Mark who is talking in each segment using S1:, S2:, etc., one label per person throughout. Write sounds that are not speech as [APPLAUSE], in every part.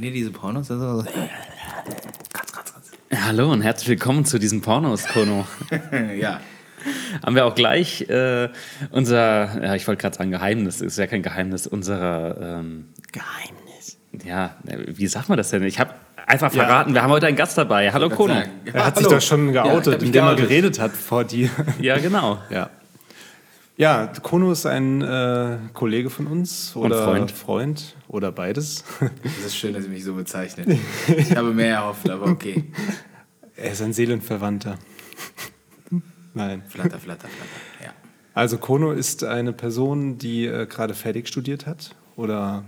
S1: Kennt ihr diese Pornos? Also,
S2: kratz, kratz, kratz. Hallo und herzlich willkommen zu diesen Pornos, Kono. [LAUGHS]
S1: ja.
S2: Haben wir auch gleich äh, unser, ja, ich wollte gerade sagen Geheimnis, ist ja kein Geheimnis, unserer ähm,
S1: Geheimnis.
S2: Ja, wie sagt man das denn? Ich habe einfach verraten, ja. wir haben heute einen Gast dabei. Hallo Kono.
S3: Er hat hallo. sich doch schon geoutet, ja, indem er geredet hat vor dir.
S2: Ja, genau.
S3: ja. Ja, Kono ist ein äh, Kollege von uns oder
S2: Und Freund.
S3: Freund oder beides. [LAUGHS]
S1: Das ist schön, dass ihr mich so bezeichnet. Ich habe mehr erhofft, aber okay. [LAUGHS]
S3: Er ist ein Seelenverwandter. [LAUGHS] Nein.
S1: Flatter, flatter, flatter, ja.
S3: Also Kono ist eine Person, die äh, gerade fertig studiert hat oder...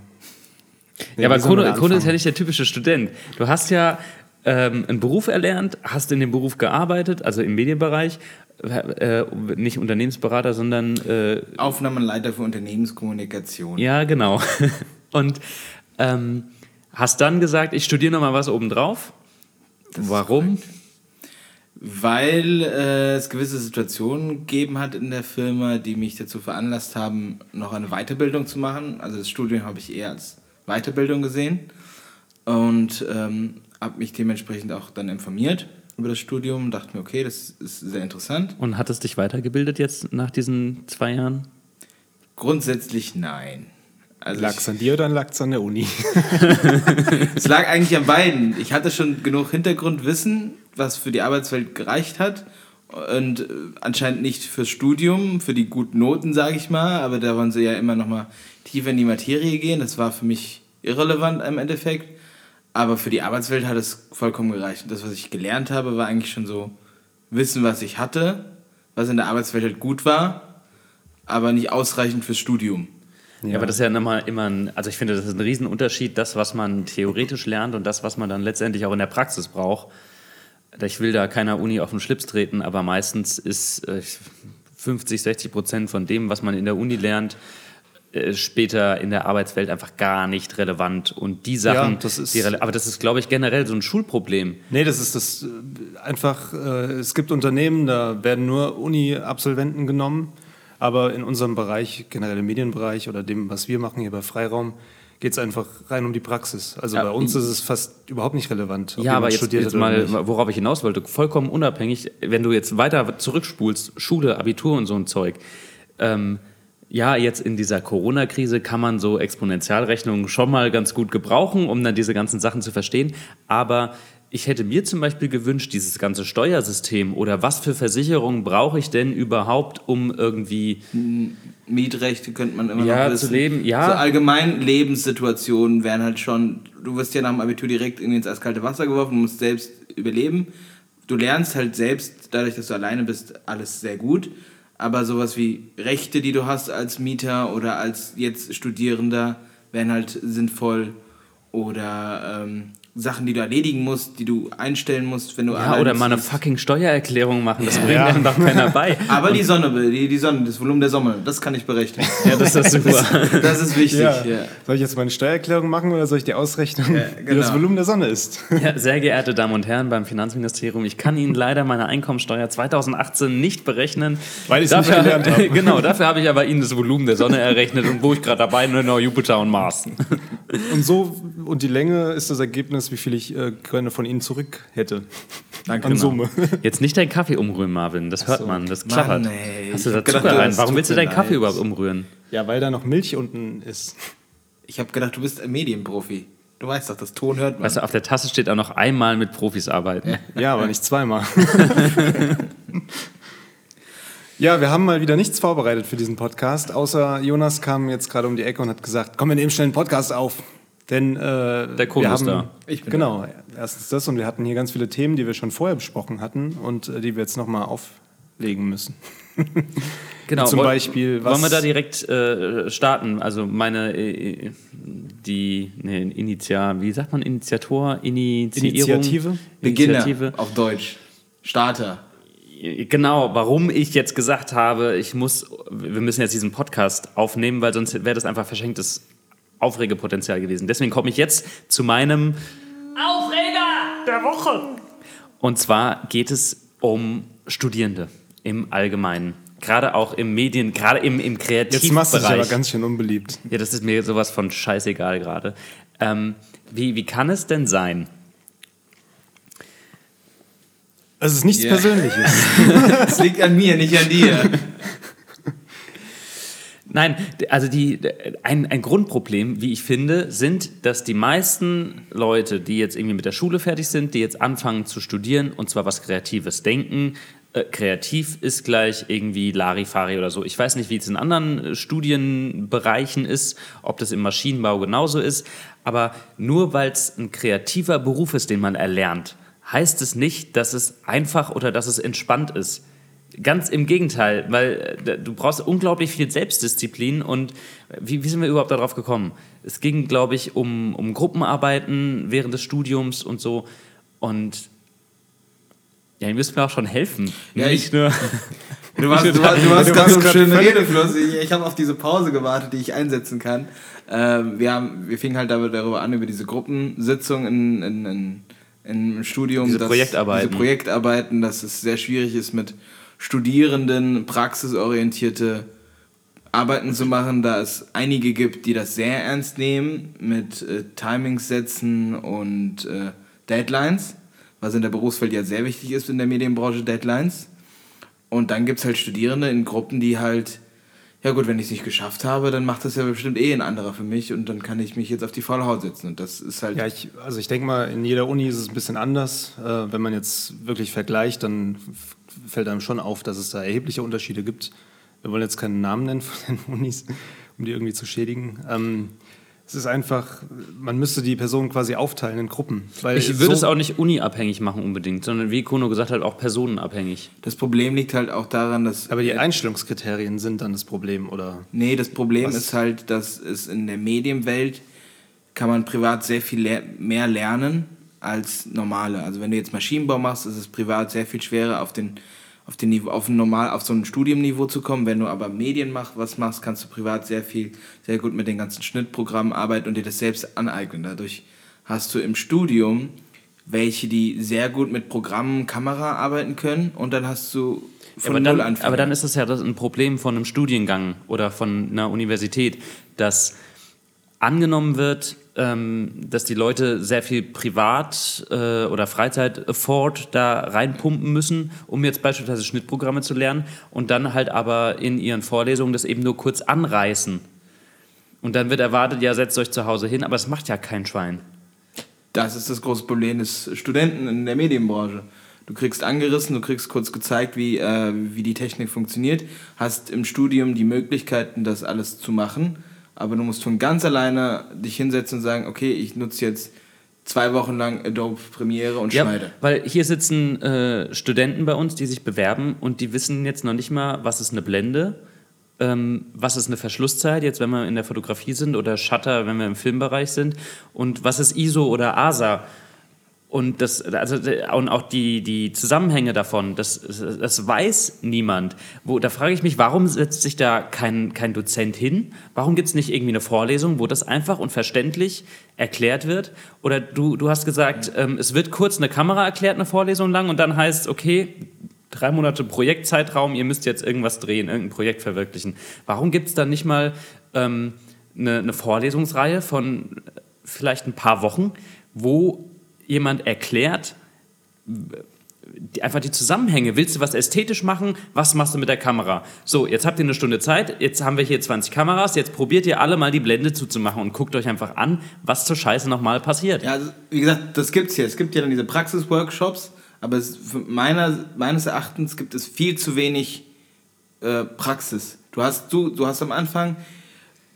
S2: Nee, ja, aber Kono, Kono ist ja nicht der typische Student. Du hast ja ähm, einen Beruf erlernt, hast in dem Beruf gearbeitet, also im Medienbereich äh, nicht Unternehmensberater, sondern äh,
S1: Aufnahmenleiter für Unternehmenskommunikation.
S2: Ja, genau. [LAUGHS] Und ähm, hast dann gesagt, ich studiere noch mal was obendrauf. Das Warum?
S1: Weil äh, es gewisse Situationen gegeben hat in der Firma, die mich dazu veranlasst haben, noch eine Weiterbildung zu machen. Also das Studium habe ich eher als Weiterbildung gesehen und ähm, habe mich dementsprechend auch dann informiert über das Studium, dachte mir, okay, das ist sehr interessant.
S2: Und hat es dich weitergebildet jetzt nach diesen zwei Jahren?
S1: Grundsätzlich nein.
S3: Also lag es an dir oder lag es an der Uni? [LAUGHS]
S1: es lag eigentlich an beiden. Ich hatte schon genug Hintergrundwissen, was für die Arbeitswelt gereicht hat. Und äh, anscheinend nicht fürs Studium, für die guten Noten, sage ich mal. Aber da wollen sie ja immer noch mal tiefer in die Materie gehen. Das war für mich irrelevant im Endeffekt. Aber für die Arbeitswelt hat es vollkommen gereicht. Und das, was ich gelernt habe, war eigentlich schon so Wissen, was ich hatte, was in der Arbeitswelt halt gut war, aber nicht ausreichend fürs Studium.
S2: Ja, aber das ist ja immer, immer ein, also ich finde, das ist ein Riesenunterschied, das, was man theoretisch lernt und das, was man dann letztendlich auch in der Praxis braucht. Ich will da keiner Uni auf den Schlips treten, aber meistens ist 50, äh, 60 Prozent von dem, was man in der Uni lernt, später in der Arbeitswelt einfach gar nicht relevant. Und die Sachen,
S3: ja, das ist,
S2: die, aber das ist, glaube ich, generell so ein Schulproblem.
S3: Nee, das ist das äh, einfach, äh, es gibt Unternehmen, da werden nur Uni-Absolventen genommen, aber in unserem Bereich, generell im Medienbereich oder dem, was wir machen hier bei Freiraum, geht es einfach rein um die Praxis. Also ja, bei uns ist es fast überhaupt nicht relevant.
S2: ja, aber jetzt, jetzt mal, worauf ich hinaus wollte, vollkommen unabhängig, wenn du jetzt weiter zurückspulst, Schule, Abitur und so ein Zeug, ähm, ja, jetzt in dieser Corona-Krise kann man so Exponentialrechnungen schon mal ganz gut gebrauchen, um dann diese ganzen Sachen zu verstehen. Aber ich hätte mir zum Beispiel gewünscht, dieses ganze Steuersystem oder was für Versicherungen brauche ich denn überhaupt, um irgendwie
S1: Mietrechte könnte man immer
S2: ja,
S1: noch
S2: wissen. zu leben, ja.
S1: So allgemein Lebenssituationen wären halt schon, du wirst ja nach dem Abitur direkt ins kalte Wasser geworfen, musst selbst überleben. Du lernst halt selbst, dadurch, dass du alleine bist, alles sehr gut aber sowas wie Rechte, die du hast als Mieter oder als jetzt Studierender, wären halt sinnvoll oder ähm, Sachen, die du erledigen musst, die du einstellen musst, wenn du
S2: Ja, oder mal eine fucking Steuererklärung machen, das bringt ja. einem doch keiner bei. [LAUGHS]
S1: Aber die Sonne, die, die Sonne, das Volumen der Sonne, das kann ich berechnen. [LAUGHS]
S2: Ja, das ist super.
S1: Das, das ist wichtig. Ja. Ja.
S3: Soll ich jetzt meine Steuererklärung machen oder soll ich die Ausrechnung, genau. wie das genau. Volumen der Sonne ist?
S2: Ja, sehr geehrte Damen und Herren beim Finanzministerium, ich kann Ihnen leider meine Einkommensteuer 2018 nicht berechnen.
S3: Weil ich es nicht gelernt [LAUGHS] habe.
S2: genau, dafür habe ich aber Ihnen das Volumen der Sonne errechnet und wo ich gerade dabei bin, Jupiter und Mars.
S3: Und so, und die Länge ist das Ergebnis, wie viel ich äh, gerne von Ihnen zurück hätte.
S2: Danke. An Summe. Jetzt nicht deinen Kaffee umrühren, Marvin. Das hört so. man. Das klappert. Mann, Hast du da Zucker rein? Warum willst du deinen Kaffee überhaupt umrühren?
S3: Ja, weil da noch Milch unten ist.
S1: Ich habe gedacht, du bist ein Medienprofi. Du weißt doch, das Ton hört man.
S2: Weißt du, auf der Tasse steht auch noch einmal mit Profis arbeiten.
S3: Ja, aber nicht zweimal. [LAUGHS] Ja, wir haben mal wieder nichts vorbereitet für diesen Podcast, außer Jonas kam jetzt gerade um die Ecke und hat gesagt, komm, wir nehmen schnell einen Podcast auf. Denn äh,
S2: der Kunde ist da.
S3: Ich bin genau, da. erstens das und wir hatten hier ganz viele Themen, die wir schon vorher besprochen hatten und äh, die wir jetzt nochmal auflegen müssen. [LAUGHS]
S2: genau.
S3: Zum Beispiel,
S2: was wollen wir da direkt äh, starten? Also meine äh, die ne, Initial, wie sagt man Initiator, Initiierung,
S3: Initiative,
S1: Beginner Initiative. auf Deutsch, Starter.
S2: Genau, warum ich jetzt gesagt habe, ich muss, wir müssen jetzt diesen Podcast aufnehmen, weil sonst wäre das einfach verschenktes Aufregepotenzial gewesen. Deswegen komme ich jetzt zu meinem Aufreger der Woche. Und zwar geht es um Studierende im Allgemeinen. gerade auch im Medien, gerade im, im Kreativbereich.
S3: Jetzt machst du dich aber ganz schön unbeliebt.
S2: Ja, das ist mir sowas von scheißegal gerade. Ähm, wie, wie kann es denn sein?
S3: Es ist nichts
S1: Ja.
S3: Persönliches. [LAUGHS]
S1: Es liegt an mir, nicht an dir.
S2: Nein, also die, ein, ein Grundproblem, wie ich finde, sind, dass die meisten Leute, die jetzt irgendwie mit der Schule fertig sind, die jetzt anfangen zu studieren und zwar was Kreatives denken, äh, kreativ ist gleich irgendwie Larifari oder so. Ich weiß nicht, wie es in anderen äh, Studienbereichen ist, ob das im Maschinenbau genauso ist, aber nur weil es ein kreativer Beruf ist, den man erlernt, heißt es nicht, dass es einfach oder dass es entspannt ist. Ganz im Gegenteil, weil äh, du brauchst unglaublich viel Selbstdisziplin und wie, wie sind wir überhaupt darauf gekommen? Es ging, glaube ich, um, um Gruppenarbeiten während des Studiums und so und ja, ihr müsst mir auch schon helfen.
S1: Ja,
S2: Nicht
S1: ich-
S2: nur. [LAUGHS]
S1: Du warst, du warst, du [LAUGHS] warst
S3: Du
S1: gerade so einen schönen Redefluss. Ich, ich habe auf diese Pause gewartet, die ich einsetzen kann. Ähm, wir, haben, wir fingen halt darüber an, über diese Gruppensitzung in, in, in, im Studium.
S2: Diese
S1: dass-
S2: Projektarbeiten.
S1: Diese Projektarbeiten, dass es sehr schwierig ist, mit Studierenden praxisorientierte Arbeiten zu machen, da es einige gibt, die das sehr ernst nehmen mit äh, Timings setzen und äh, Deadlines, was in der Berufswelt ja sehr wichtig ist in der Medienbranche, Deadlines. Und dann gibt es halt Studierende in Gruppen, die halt, ja gut, wenn ich es nicht geschafft habe, dann macht das ja bestimmt eh ein anderer für mich und dann kann ich mich jetzt auf die faule Haut setzen. Und das ist halt.
S3: Ja, ich, also ich denke mal, in jeder Uni ist es ein bisschen anders. Äh, wenn man jetzt wirklich vergleicht, dann fällt einem schon auf, dass es da erhebliche Unterschiede gibt. Wir wollen jetzt keinen Namen nennen von den [LAUGHS] Unis, um die irgendwie zu schädigen. Ähm, es ist einfach, man müsste die Personen quasi aufteilen in Gruppen. Weil
S2: Ich würde
S3: so-
S2: es auch nicht uniabhängig machen unbedingt, sondern wie Kono gesagt hat, auch personenabhängig.
S1: das Problem liegt halt auch daran, dass.
S3: Aber die Einstellungskriterien sind dann das Problem, oder?
S1: Nee, das Problem
S3: Was?
S1: ist halt, dass es in der Medienwelt kann man privat sehr viel ler mehr lernen als normale. Also wenn du jetzt Maschinenbau machst, ist es privat sehr viel schwerer auf den auf den Niveau, auf ein normal auf so ein Studiumniveau zu kommen. Wenn du aber Medien mach, was machst, kannst du privat sehr viel sehr gut mit den ganzen Schnittprogrammen arbeiten und dir das selbst aneignen. Dadurch hast du im Studium welche, die sehr gut mit Programmen, Kamera arbeiten können und dann hast du
S2: Ja,
S1: von
S2: aber,
S1: null
S2: dann, aber dann ist das ja ein Problem von einem Studiengang oder von einer Universität, dass angenommen wird, ähm, dass die Leute sehr viel Privat- äh, oder Freizeit-Afford da reinpumpen müssen, um jetzt beispielsweise Schnittprogramme zu lernen und dann halt aber in ihren Vorlesungen das eben nur kurz anreißen. Und dann wird erwartet, ja, setzt euch zu Hause hin, aber es macht ja kein Schwein.
S1: Das ist das große Problem des Studenten in der Medienbranche. Du kriegst angerissen, du kriegst kurz gezeigt, wie, äh, wie die Technik funktioniert, hast im Studium die Möglichkeiten, das alles zu machen, aber du musst von ganz alleine dich hinsetzen und sagen, okay, ich nutze jetzt zwei Wochen lang Adobe Premiere und
S2: Ja,
S1: schneide.
S2: weil hier sitzen äh, Studenten bei uns, die sich bewerben und die wissen jetzt noch nicht mal, was ist eine Blende, ähm, was ist eine Verschlusszeit, jetzt wenn wir in der Fotografie sind, oder Shutter, wenn wir im Filmbereich sind, und was ist ISO oder ASA. Und, das, also, und auch die, die Zusammenhänge davon, das, das weiß niemand. Wo, da frage ich mich, warum setzt sich da kein, kein Dozent hin? Warum gibt es nicht irgendwie eine Vorlesung, wo das einfach und verständlich erklärt wird? Oder du, du hast gesagt, ähm, es wird kurz eine Kamera erklärt, eine Vorlesung lang, und dann heißt, okay, drei Monate Projektzeitraum, ihr müsst jetzt irgendwas drehen, irgendein Projekt verwirklichen. Warum gibt es dann nicht mal ähm, eine, eine Vorlesungsreihe von vielleicht ein paar Wochen, wo jemand erklärt, einfach die Zusammenhänge. Willst du was ästhetisch machen? Was machst du mit der Kamera? So, jetzt habt ihr eine Stunde Zeit, jetzt haben wir hier 20 Kameras, jetzt probiert ihr alle mal die Blende zuzumachen und guckt euch einfach an, was zur Scheiße nochmal passiert.
S1: Ja, also, wie gesagt, das gibt's hier. Es gibt ja dann diese Praxisworkshops, aber es, meiner, meines Erachtens gibt es viel zu wenig äh, Praxis. Du hast, du, du hast am Anfang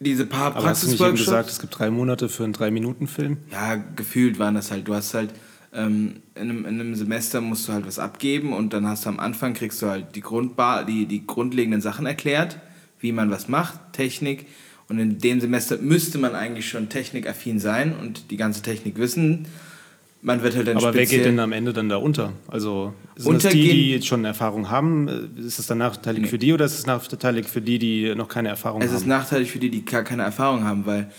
S1: diese paar
S3: Aber hast du nicht eben gesagt, es gibt drei Monate für einen Drei-Minuten-Film?
S1: Ja, gefühlt waren das halt. Du hast halt ähm, in, einem, in einem Semester musst du halt was abgeben und dann hast du am Anfang kriegst du halt die, Grundbar die, die grundlegenden Sachen erklärt, wie man was macht, Technik. Und in dem Semester müsste man eigentlich schon technikaffin sein und die ganze Technik wissen. Man wird halt dann
S3: Aber wer geht denn am Ende dann da unter? Also sind das die, die jetzt schon Erfahrung haben? Ist es dann nachteilig
S1: Nee.
S3: für die oder ist es nachteilig für die, die noch keine Erfahrung
S1: Es
S3: haben?
S1: ist nachteilig für die, die gar keine Erfahrung haben, weil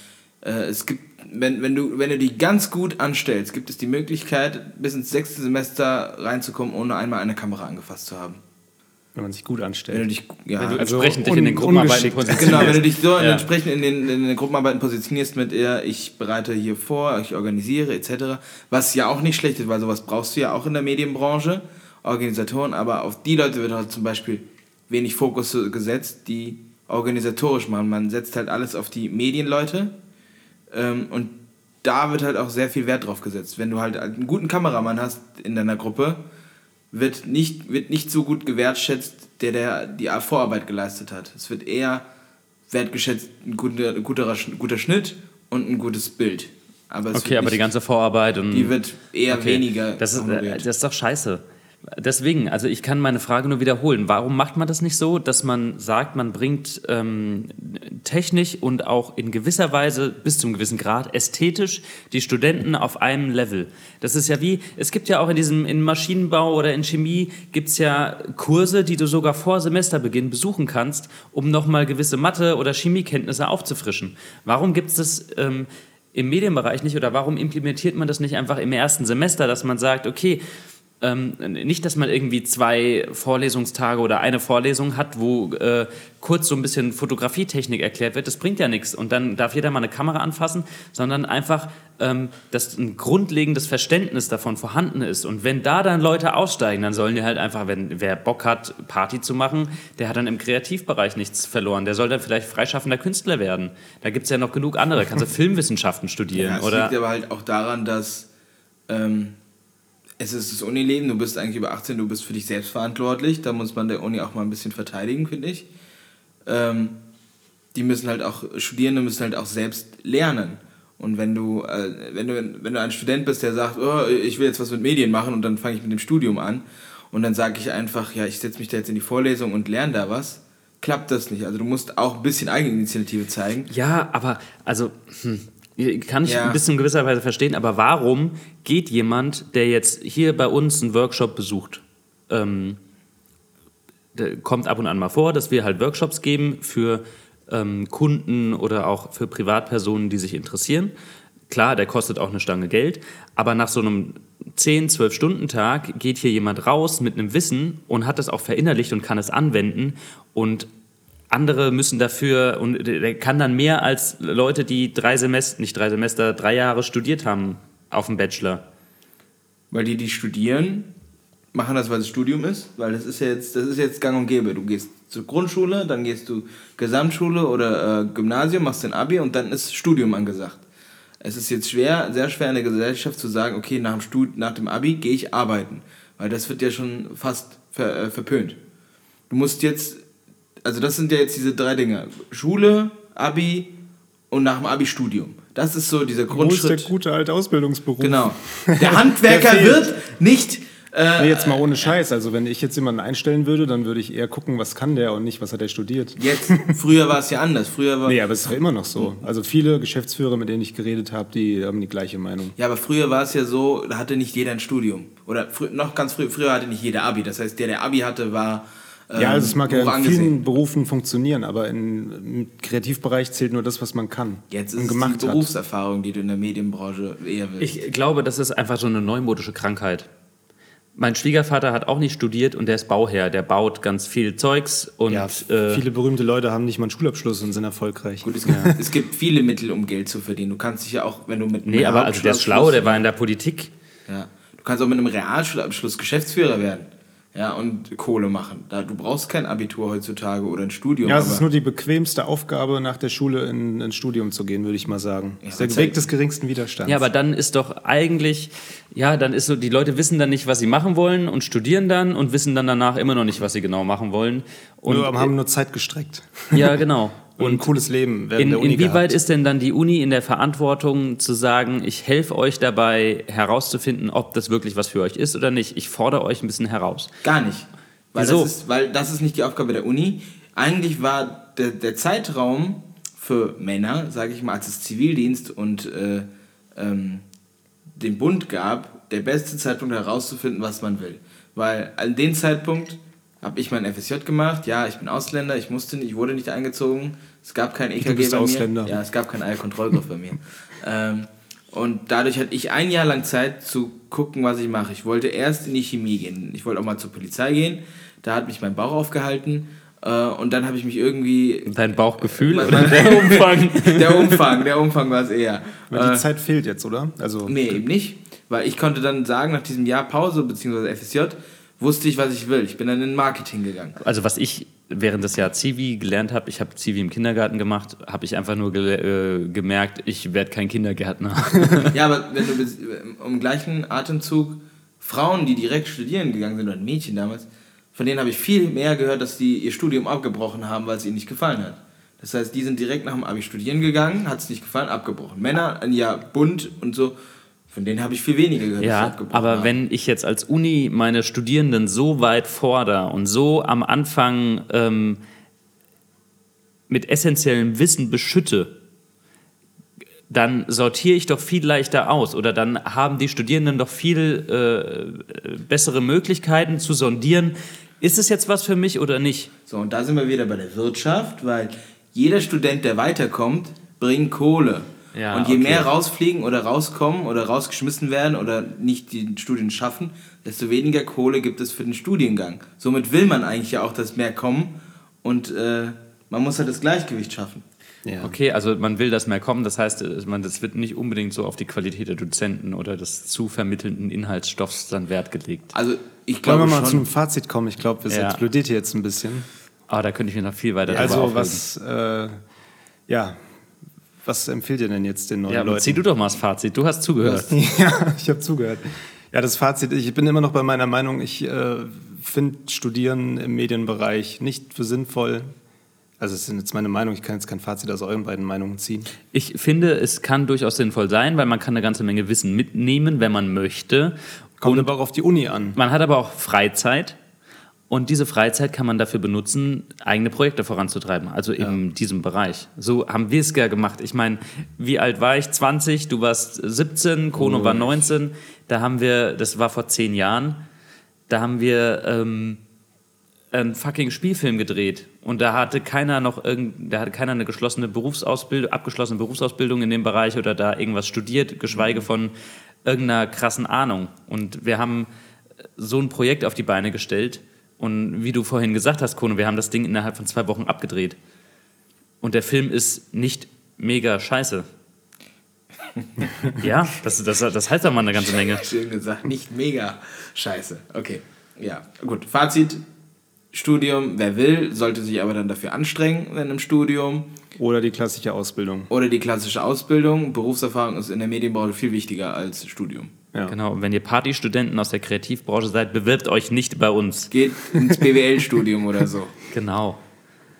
S1: äh, es gibt, wenn, wenn, du, wenn du die ganz gut anstellst, gibt es die Möglichkeit, bis ins sechste Semester reinzukommen, ohne einmal eine Kamera angefasst zu haben.
S3: Wenn man sich gut anstellt.
S1: Wenn du dich, ja,
S2: Wenn du
S3: Also
S2: entsprechend dich in den Gruppenarbeiten positionierst.
S1: Genau, wenn du dich so
S2: Ja.
S1: entsprechend in den, in den Gruppenarbeiten positionierst mit eher, ich bereite hier vor, ich organisiere etc., was ja auch nicht schlecht ist, weil sowas brauchst du ja auch in der Medienbranche, Organisatoren, aber auf die Leute wird halt zum Beispiel wenig Fokus gesetzt, die organisatorisch machen. Man setzt halt alles auf die Medienleute ähm, und da wird halt auch sehr viel Wert drauf gesetzt. Wenn du halt einen guten Kameramann hast in deiner Gruppe, wird nicht, wird nicht so gut gewertschätzt, der, der die Vorarbeit geleistet hat. Es wird eher wertgeschätzt, ein guter, guter, guter Schnitt und ein gutes Bild. Aber es
S2: Okay, aber die
S1: nicht-
S2: ganze Vorarbeit und.
S1: die wird eher
S2: Okay,
S1: weniger
S2: Das ist, äh,
S1: honoriert.
S2: das ist doch scheiße. Deswegen, also ich kann meine Frage nur wiederholen. Warum macht man das nicht so, dass man sagt, man bringt ähm, technisch und auch in gewisser Weise bis zum gewissen Grad ästhetisch die Studenten auf einem Level? Das ist ja wie, es gibt ja auch in diesem in Maschinenbau oder in Chemie gibt es ja Kurse, die du sogar vor Semesterbeginn besuchen kannst, um nochmal gewisse Mathe- oder Chemiekenntnisse aufzufrischen. Warum gibt es das ähm, im Medienbereich nicht oder warum implementiert man das nicht einfach im ersten Semester, dass man sagt, okay, ähm, nicht, dass man irgendwie zwei Vorlesungstage oder eine Vorlesung hat, wo äh, kurz so ein bisschen Fotografietechnik erklärt wird, das bringt ja nichts und dann darf jeder mal eine Kamera anfassen, sondern einfach, ähm, dass ein grundlegendes Verständnis davon vorhanden ist. Und wenn da dann Leute aussteigen, dann sollen die halt einfach, wenn wer Bock hat, Party zu machen, der hat dann im Kreativbereich nichts verloren, der soll dann vielleicht freischaffender Künstler werden. Da gibt es ja noch genug andere, kannst du [LAUGHS] Filmwissenschaften studieren
S1: Ja, es
S2: oder...
S1: liegt aber halt auch daran, dass ähm, es ist das Unileben, du bist eigentlich über 18, du bist für dich selbst verantwortlich. Da muss man der Uni auch mal ein bisschen verteidigen, finde ich. Ähm, die müssen halt auch, Studierende müssen halt auch selbst lernen. Und wenn du, äh, wenn du, wenn du ein Student bist, der sagt, oh, ich will jetzt was mit Medien machen und dann fange ich mit dem Studium an und dann sage ich einfach, ja, ich setze mich da jetzt in die Vorlesung und lerne da was, klappt das nicht. Also du musst auch ein bisschen Eigeninitiative zeigen.
S2: Ja, aber also hm, kann ich
S1: Ja.
S2: ein bisschen in gewisser Weise verstehen, aber warum geht jemand, der jetzt hier bei uns einen Workshop besucht, ähm, kommt ab und an mal vor, dass wir halt Workshops geben für ähm, Kunden oder auch für Privatpersonen, die sich interessieren. Klar, der kostet auch eine Stange Geld, aber nach so einem 10, 12 Stunden Tag geht hier jemand raus mit einem Wissen und hat das auch verinnerlicht und kann es anwenden und andere müssen dafür und der kann dann mehr als Leute, die drei Semester, nicht drei Semester, drei Jahre studiert haben auf dem Bachelor.
S1: Weil die, die studieren, machen das, weil es Studium ist, weil das ist jetzt, das ist jetzt gang und gäbe. Du gehst zur Grundschule, dann gehst du Gesamtschule oder äh, Gymnasium, machst dein Abi und dann ist Studium angesagt. Es ist jetzt schwer, sehr schwer in der Gesellschaft zu sagen, okay, nach dem, Stud nach dem Abi gehe ich arbeiten, weil das wird ja schon fast ver äh, verpönt. Du musst jetzt, also das sind ja jetzt diese drei Dinge: Schule, Abi und nach dem Abi Studium. Das ist so dieser
S3: Wo ist der
S1: Grundschritt.
S3: gute alte Ausbildungsberuf?
S1: Genau. [LAUGHS] Der Handwerker
S3: Der
S1: wird nicht. Äh,
S3: Nee, jetzt mal ohne Scheiß. Also wenn ich jetzt jemanden einstellen würde, dann würde ich eher gucken, was kann der und nicht, was hat er studiert.
S1: Jetzt, früher war es ja anders. Früher war,
S3: Nee, aber es ist doch immer noch so. Also viele Geschäftsführer, mit denen ich geredet habe, die haben die gleiche Meinung.
S1: ja, aber früher war es ja so, da hatte nicht jeder ein Studium. Oder noch ganz früh, früher hatte nicht jeder Abi. Das heißt, der, der Abi hatte, war. Ähm,
S3: Ja, also es mag ja in
S1: angesehen.
S3: vielen Berufen funktionieren, aber in, im Kreativbereich zählt nur das, was man kann
S1: Jetzt
S3: und
S1: ist es
S3: gemacht
S1: die
S3: hat.
S1: Berufserfahrung, die du in der Medienbranche eher willst.
S2: Ich glaube, das ist einfach so eine neumodische Krankheit. Mein Schwiegervater hat auch nicht studiert und der ist Bauherr. Der baut ganz viel Zeugs und
S3: Ja,
S2: äh,
S3: viele berühmte Leute haben nicht mal einen Schulabschluss und sind erfolgreich.
S1: Gut, es gibt, es gibt viele Mittel, um Geld zu verdienen. Du kannst dich ja auch, wenn du mit
S2: nee,
S1: einem
S2: aber also der ist schlau, der war in der Politik.
S1: Ja. Du kannst auch mit einem Realschulabschluss Geschäftsführer werden. Ja, und Kohle machen. Da, du brauchst kein Abitur heutzutage oder ein Studium.
S3: Ja, es ist nur die bequemste Aufgabe, nach der Schule in ein Studium zu gehen, würde ich mal sagen. das ist der Weg des geringsten Widerstands.
S2: Ja, aber dann ist doch eigentlich, ja, dann ist so, die Leute wissen dann nicht, was sie machen wollen und studieren dann und wissen dann danach immer noch nicht, was sie genau machen wollen. Und
S3: nur, haben nur Zeit gestreckt.
S2: ja, genau. [LAUGHS]
S3: Und ein cooles Leben während
S2: In,
S3: der Uni
S2: inwieweit
S3: gehabt.
S2: ist denn dann die Uni in der Verantwortung zu sagen, ich helfe euch dabei herauszufinden, ob das wirklich was für euch ist oder nicht? Ich fordere euch ein bisschen heraus.
S1: Gar nicht. Weil
S2: Wieso?
S1: Das ist, weil das ist nicht die Aufgabe der Uni. Eigentlich war der, der Zeitraum für Männer, sage ich mal, als es Zivildienst und äh, ähm, den Bund gab, der beste Zeitpunkt herauszufinden, was man will. Weil an dem Zeitpunkt habe ich mein FSJ gemacht. Ja, ich bin Ausländer, ich musste nicht, ich wurde nicht eingezogen. Es gab kein EKG
S3: bist
S1: bei
S3: Ausländer.
S1: mir. Ja, es gab keinen Eierkontrollgriff bei mir. Ähm, und dadurch hatte ich ein Jahr lang Zeit zu gucken, was ich mache. Ich wollte erst in die Chemie gehen. Ich wollte auch mal zur Polizei gehen. Da hat mich mein Bauch aufgehalten. Äh, und dann habe ich mich irgendwie.
S2: Dein Bauchgefühl oder der [LAUGHS] Umfang?
S1: Der Umfang, der Umfang war es eher.
S3: Weil die
S1: Äh,
S3: Zeit fehlt jetzt, oder? Also
S1: Nee, eben nicht. Weil ich konnte dann sagen, nach diesem Jahr Pause bzw. FSJ, wusste ich, was ich will. Ich bin dann in Marketing gegangen.
S2: Also was ich während des Jahr Zivi gelernt habe, ich habe Zivi im Kindergarten gemacht, habe ich einfach nur gele- äh, gemerkt, ich werde kein Kindergärtner. [LAUGHS]
S1: Ja, aber wenn du im gleichen Atemzug Frauen, die direkt studieren gegangen sind, oder Mädchen damals, von denen habe ich viel mehr gehört, dass die ihr Studium abgebrochen haben, weil es ihnen nicht gefallen hat. Das heißt, die sind direkt nach dem Abi studieren gegangen, hat es nicht gefallen, abgebrochen. Männer, ein Jahr bunt und so, von denen habe ich viel weniger gehört.
S2: Ja, aber
S1: haben.
S2: wenn ich jetzt als Uni meine Studierenden so weit fordere und so am Anfang ähm, mit essentiellem Wissen beschütte, dann sortiere ich doch viel leichter aus oder dann haben die Studierenden doch viel äh, bessere Möglichkeiten zu sondieren, ist es jetzt was für mich oder nicht?
S1: So, und da sind wir wieder bei der Wirtschaft, weil jeder Student, der weiterkommt, bringt Kohle.
S2: Ja,
S1: und je
S2: okay.
S1: mehr rausfliegen oder rauskommen oder rausgeschmissen werden oder nicht die Studien schaffen, desto weniger Kohle gibt es für den Studiengang. Somit will man eigentlich ja auch, dass mehr kommen und äh, man muss halt das Gleichgewicht schaffen.
S3: ja.
S2: Okay, also man will, dass mehr kommen, das heißt, äh, man, das wird nicht unbedingt so auf die Qualität der Dozenten oder des zu vermittelnden Inhaltsstoffs dann Wert gelegt.
S1: Also ich
S3: Wollen
S1: glaube
S3: wir mal
S1: schon,
S3: zum Fazit kommen? Ich glaube, es
S2: Ja.
S3: explodiert hier jetzt ein bisschen.
S2: Aber da könnte ich mich noch viel weiter drüber
S3: Also
S2: aufregen.
S3: was, äh, ja, was empfiehlt ihr denn jetzt den neuen
S2: Ja,
S3: Leuten?
S2: zieh du doch mal das Fazit. Du hast zugehört. [LAUGHS]
S3: Ja, ich habe zugehört. Ja, das Fazit, ich bin immer noch bei meiner Meinung, ich äh, finde Studieren im Medienbereich nicht für sinnvoll. Also es ist jetzt meine Meinung, ich kann jetzt kein Fazit aus euren beiden Meinungen ziehen.
S2: Ich finde, es kann durchaus sinnvoll sein, weil man kann eine ganze Menge Wissen mitnehmen, wenn man möchte.
S3: Kommt
S2: Und
S3: aber auch auf die Uni an.
S2: man hat aber auch Freizeit. Und diese Freizeit kann man dafür benutzen, eigene Projekte voranzutreiben, also in diesem Bereich. So haben wir es ja gemacht. Ich meine, wie alt war ich? 20, du warst 17, Kono war 19. Da haben wir, das war vor zehn Jahren, da haben wir ähm, einen fucking Spielfilm gedreht. Und da hatte keiner noch irgend, da hatte keiner eine geschlossene Berufsausbildung, abgeschlossene Berufsausbildung in dem Bereich oder da irgendwas studiert, geschweige von irgendeiner krassen Ahnung. Und wir haben so ein Projekt auf die Beine gestellt. Und wie du vorhin gesagt hast, Kono, wir haben das Ding innerhalb von zwei Wochen abgedreht. Und der Film ist nicht mega scheiße. [LAUGHS] ja, das, das, das heißt doch mal eine ganze Menge.
S1: schön gesagt, nicht mega scheiße. Okay, ja, gut. Fazit, Studium, wer will, sollte sich aber dann dafür anstrengen, wenn im Studium.
S3: Oder die klassische Ausbildung.
S1: Oder die klassische Ausbildung. Berufserfahrung ist in der Medienbranche viel wichtiger als Studium.
S3: Ja.
S2: Genau, und wenn ihr Partystudenten aus der Kreativbranche seid, bewirbt euch nicht bei uns.
S1: Geht ins BWL-Studium oder so. [LAUGHS]
S2: Genau.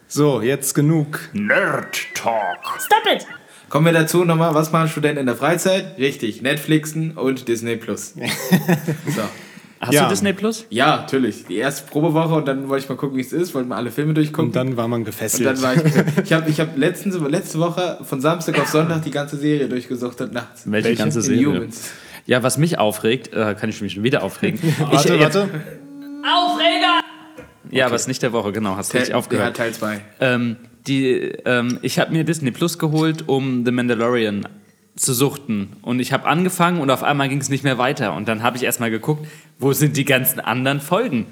S3: So, jetzt genug.
S2: Nerd Talk.
S4: Stop it!
S1: Kommen wir dazu nochmal, was machen Studenten in der Freizeit? Richtig, Netflixen und Disney Plus. [LAUGHS] So.
S2: Hast
S3: Ja.
S2: du Disney Plus?
S1: Ja, natürlich. Die erste Probewoche und dann wollte ich mal gucken, wie es ist, wollte mal alle Filme durchgucken.
S3: Und dann war man
S1: Und
S3: gefesselt.
S1: dann war ich. [LAUGHS] Ich habe ich hab letztens, letzte Woche von Samstag auf Sonntag die ganze Serie durchgesuchtet nachts.
S2: Welche,
S3: Welche?
S2: ganze
S1: In
S2: Serie?
S1: Humans.
S2: Ja, was mich aufregt, äh, kann ich mich schon wieder aufregen. [LAUGHS]
S3: warte,
S2: ich,
S3: warte.
S4: Aufreger!
S2: Ja, was nicht der Woche, genau, hast du richtig
S1: Ja,
S2: aufgehört.
S1: Teil 2.
S2: Ähm, die, ähm, ich habe mir Disney Plus geholt, um The Mandalorian zu suchten. Und ich habe angefangen und auf einmal ging es nicht mehr weiter. Und dann habe ich erstmal geguckt, wo sind die ganzen anderen Folgen?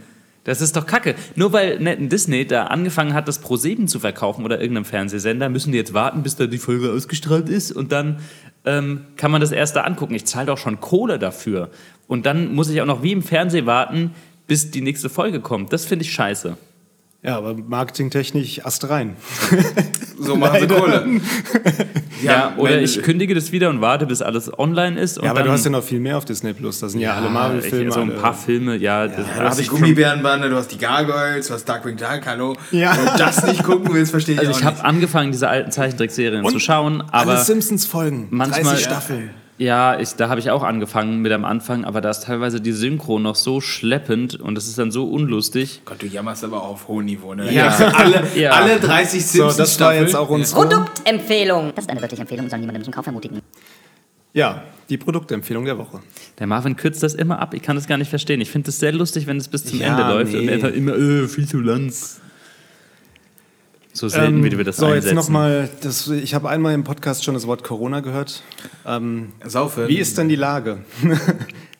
S2: Das ist doch kacke. Nur weil netten Disney da angefangen hat, das Pro 7 zu verkaufen oder irgendeinem Fernsehsender, müssen die jetzt warten, bis da die Folge ausgestrahlt ist und dann ähm, kann man das erste angucken. Ich zahle doch schon Kohle dafür. Und dann muss ich auch noch wie im Fernsehen warten, bis die nächste Folge kommt. Das finde ich scheiße.
S3: Ja, aber marketingtechnisch Ast rein.
S1: So machen sie Kohle.
S2: Ja, oder
S1: wenn-
S2: ich kündige das wieder und warte, bis alles online ist. Und
S3: Ja, aber
S2: dann,
S3: du hast ja noch viel mehr auf Disney Plus. Da sind ja, alle Marvel-Filme.
S2: ich- So ein
S3: alle-
S2: paar Filme, ja. das
S1: Du hast
S2: hab
S1: die
S2: ich
S1: Gummibärenbande, du hast die Gargoyles, du hast Darkwing Duck, hallo.
S3: Ja.
S1: Wenn du das nicht gucken willst, verstehe ich
S2: Also
S1: auch
S2: ich habe
S1: nicht.
S2: angefangen, diese alten Zeichentrickserien zu schauen, aber
S3: alle Simpsons-Folgen.
S2: manchmal
S3: 30 Staffeln.
S2: Ja, ich, da habe ich auch angefangen mit am Anfang, aber da ist teilweise die Synchro noch so schleppend und das ist dann so unlustig.
S1: Gott, du jammerst aber auch auf hohem Niveau, ne?
S2: Ja. [LAUGHS]
S1: Ja. Alle,
S2: Ja.
S1: alle 30
S3: So,
S1: Simpsons
S3: das war jetzt auch unsere.
S4: Produktempfehlung. Das ist eine wirkliche Empfehlung, soll niemandem zum Kauf ermutigen.
S3: Ja, die Produktempfehlung der Woche.
S2: Der Marvin kürzt das immer ab, ich kann das gar nicht verstehen. Ich finde es sehr lustig, wenn es bis zum
S3: Ja,
S2: Ende läuft und
S3: nee.
S2: er dann immer, äh, viel zu lang. So selten, wie wir das
S3: Ähm, so,
S2: einsetzen.
S3: jetzt nochmal, ich habe einmal im Podcast schon das Wort Corona gehört. Ähm,
S1: Saufe.
S3: wie ist denn die Lage? [LAUGHS]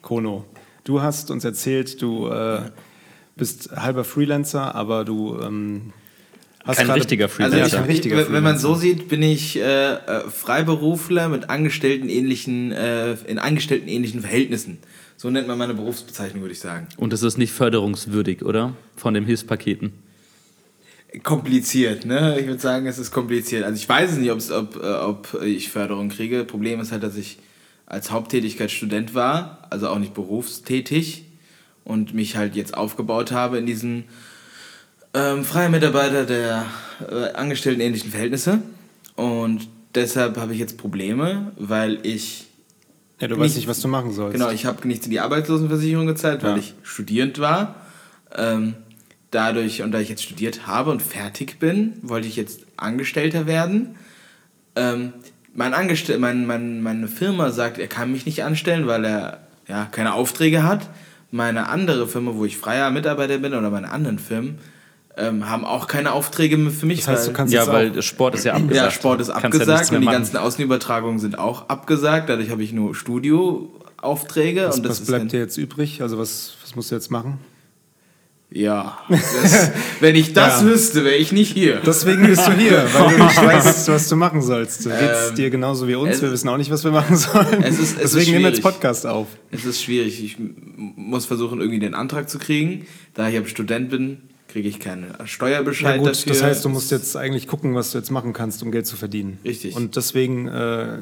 S3: Kono, du hast uns erzählt, du äh, bist halber Freelancer, aber du ähm, hast
S2: Kein richtiger
S1: Also
S2: Freelancer.
S1: ich,
S3: Ja,
S1: ich,
S3: richtiger
S1: wenn man
S3: Freelancer.
S1: so sieht, bin ich äh, äh, Freiberufler mit angestelltenähnlichen, äh, in angestelltenähnlichen Verhältnissen. So nennt man meine Berufsbezeichnung, würde ich sagen.
S2: Und das ist nicht förderungswürdig, oder? Von den Hilfspaketen.
S1: Kompliziert, ne? Ich würde sagen, es ist kompliziert. Also ich weiß es nicht, ob's, ob, äh, ob ich Förderung kriege. Problem ist halt, dass ich als Haupttätigkeit Student war, also auch nicht berufstätig und mich halt jetzt aufgebaut habe in diesen ähm, freier Mitarbeiter der äh, angestelltenähnlichen Verhältnisse. Und deshalb habe ich jetzt Probleme, weil ich
S3: Ja, du
S1: nicht-
S3: weißt nicht, was du machen sollst.
S1: Genau, ich habe nichts in die Arbeitslosenversicherung gezahlt, weil
S3: Ja.
S1: ich studierend war. Ähm, dadurch, und da ich jetzt studiert habe und fertig bin, wollte ich jetzt Angestellter werden. Ähm, mein Angestell mein, mein, meine Firma sagt, er kann mich nicht anstellen, weil er ja, keine Aufträge hat. Meine andere Firma, wo ich freier Mitarbeiter bin, oder meine anderen Firmen, ähm, haben auch keine Aufträge mehr für mich.
S3: Das heißt, du
S1: weil-
S3: kannst
S2: Ja, weil Sport ist ja abgesagt.
S1: ja, Sport ist
S2: ja
S1: abgesagt
S2: mehr
S1: und die
S2: machen.
S1: ganzen Außenübertragungen sind auch abgesagt. Dadurch habe ich nur Studioaufträge.
S3: was,
S1: und das
S3: was
S1: ist
S3: bleibt dir jetzt übrig? Also was, was musst du jetzt machen?
S1: Ja, das, wenn ich das
S3: Ja.
S1: wüsste, wäre ich nicht hier.
S3: Deswegen bist du hier, weil du nicht [LAUGHS] weißt, was du machen sollst. Du geht's
S1: Ähm,
S3: dir genauso wie uns. Wir wissen auch nicht, was wir machen sollen.
S1: Es ist- es
S3: Deswegen nehmen wir jetzt. Podcast auf.
S1: Es ist schwierig. Ich muss versuchen, irgendwie den Antrag zu kriegen. Da ich aber Student bin, kriege ich keinen Steuerbescheid
S3: Ja gut,
S1: dafür.
S3: das heißt, du musst jetzt eigentlich gucken, was du jetzt machen kannst, um Geld zu verdienen.
S1: Richtig.
S3: Und deswegen äh,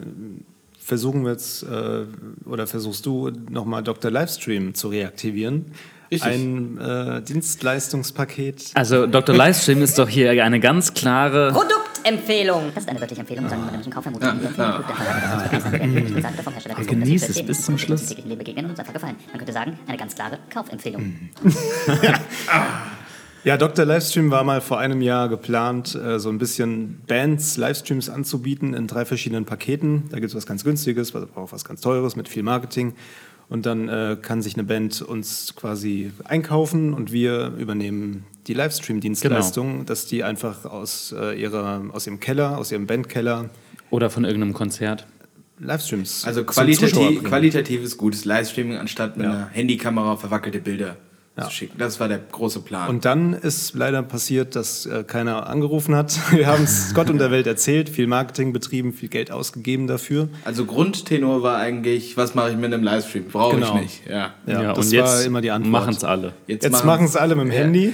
S3: versuchen wir jetzt, äh, oder versuchst du nochmal Dr. Livestream zu reaktivieren.
S1: Richtig.
S3: Ein äh, Dienstleistungspaket.
S2: Also Dr. Livestream ist doch hier eine ganz klare.
S4: Produktempfehlung. Das ist eine wirkliche Empfehlung, sagen wir mal, müssen Kaufvermutung.
S1: Ja.
S4: bezogen,
S2: Genieß
S4: dass
S2: es bis zum Schluss.
S4: im täglichen Leben begegnen und uns einfach gefallen. Man könnte sagen, eine ganz klare Kaufempfehlung.
S3: Ja, Dr. Livestream war mal vor einem Jahr geplant, äh, so ein bisschen Bands Livestreams anzubieten in drei verschiedenen Paketen. Da gibt es was ganz Günstiges, was auch was ganz Teures mit viel Marketing. Und dann äh, kann sich eine Band uns quasi einkaufen und wir übernehmen die Livestream-Dienstleistung, dass die einfach aus, äh, ihrer, aus ihrem Keller, aus ihrem Bandkeller
S2: Oder von irgendeinem Konzert.
S3: Livestreams
S1: also
S3: bringen.
S1: qualitatives, gutes Livestreaming, anstatt mit
S3: Ja.
S1: einer Handykamera verwackelte Bilder
S3: Ja.
S1: zu schicken. Das war der große Plan.
S3: Und dann ist leider passiert, dass äh, keiner angerufen hat. [LAUGHS] Wir haben es Gott und der Welt erzählt, viel Marketing betrieben, viel Geld ausgegeben dafür.
S1: also Grundtenor war eigentlich, was mache ich mit einem Livestream? Brauche
S3: Genau.
S1: ich nicht. Ja.
S3: Ja, das
S2: und jetzt
S3: war immer die Antwort.
S2: machen es alle.
S3: Jetzt machen es alle mit dem Handy.